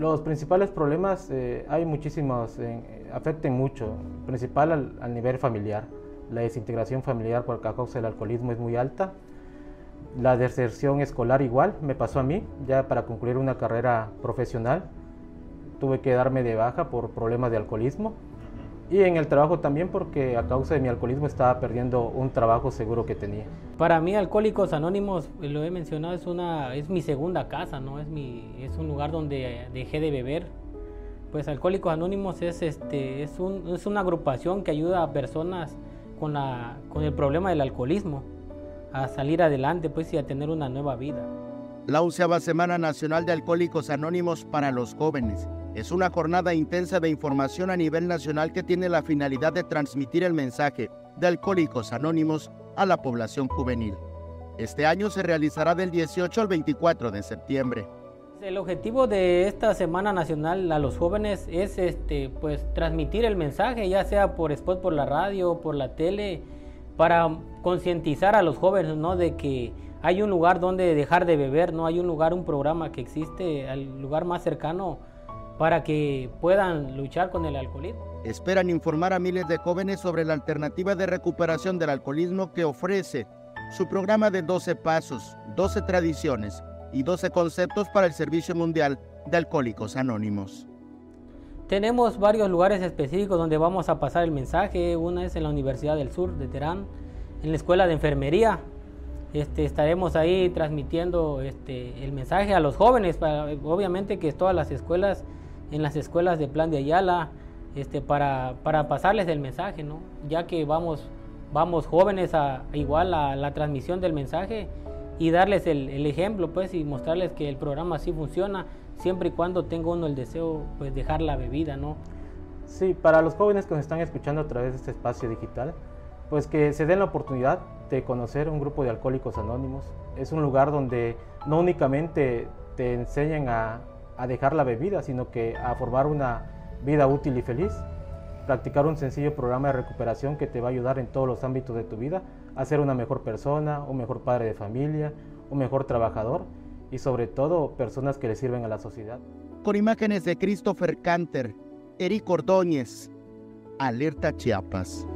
Los principales problemas, eh, hay muchísimos, eh, afecten mucho, principal al, nivel familiar. La desintegración familiar por causa del alcoholismo es muy alta. La deserción escolar igual, me pasó a mí, ya para concluir una carrera profesional, tuve que darme de baja por problemas de alcoholismo y en el trabajo también porque a causa de mi alcoholismo estaba perdiendo un trabajo seguro que tenía. Para mí Alcohólicos Anónimos, lo he mencionado, es, una, es mi segunda casa, ¿no? es, mi, es un lugar donde dejé de beber. Pues Alcohólicos Anónimos es, este, es, un, es una agrupación que ayuda a personas con, la, con el problema del alcoholismo a salir adelante pues, y a tener una nueva vida. La onceava Semana Nacional de Alcohólicos Anónimos para los jóvenes es una jornada intensa de información a nivel nacional que tiene la finalidad de transmitir el mensaje de Alcohólicos Anónimos a la población juvenil. Este año se realizará del 18 al 24 de septiembre. El objetivo de esta Semana Nacional a los jóvenes es este, pues, transmitir el mensaje, ya sea por spot por la radio, por la tele, para concientizar a los jóvenes ¿no? de que hay un lugar donde dejar de beber, no hay un lugar, un programa que existe, el lugar más cercano para que puedan luchar con el alcoholismo. Esperan informar a miles de jóvenes sobre la alternativa de recuperación del alcoholismo que ofrece su programa de 12 pasos, 12 tradiciones y 12 conceptos para el Servicio Mundial de Alcohólicos Anónimos. Tenemos varios lugares específicos donde vamos a pasar el mensaje. Una es en la Universidad del Sur de Terán, en la Escuela de Enfermería. Este, estaremos ahí transmitiendo este, el mensaje a los jóvenes. obviamente que todas las escuelas en las escuelas de Plan de Ayala este, para, para pasarles el mensaje, ¿no? ya que vamos, vamos jóvenes a, igual a la transmisión del mensaje y darles el, el, ejemplo pues y mostrarles que el programa sí funciona siempre y cuando tenga uno el deseo pues dejar la bebida, ¿no? Sí, para los jóvenes que nos están escuchando a través de este espacio digital, pues que se den la oportunidad de conocer un grupo de alcohólicos anónimos. Es un lugar donde no únicamente te enseñan a, a dejar la bebida, sino que a formar una vida útil y feliz. Practicar un sencillo programa de recuperación que te va a ayudar en todos los ámbitos de tu vida a ser una mejor persona, un mejor padre de familia, un mejor trabajador y sobre todo personas que le sirven a la sociedad. Con imágenes de Christopher Canter, Eric Ordóñez, Alerta Chiapas.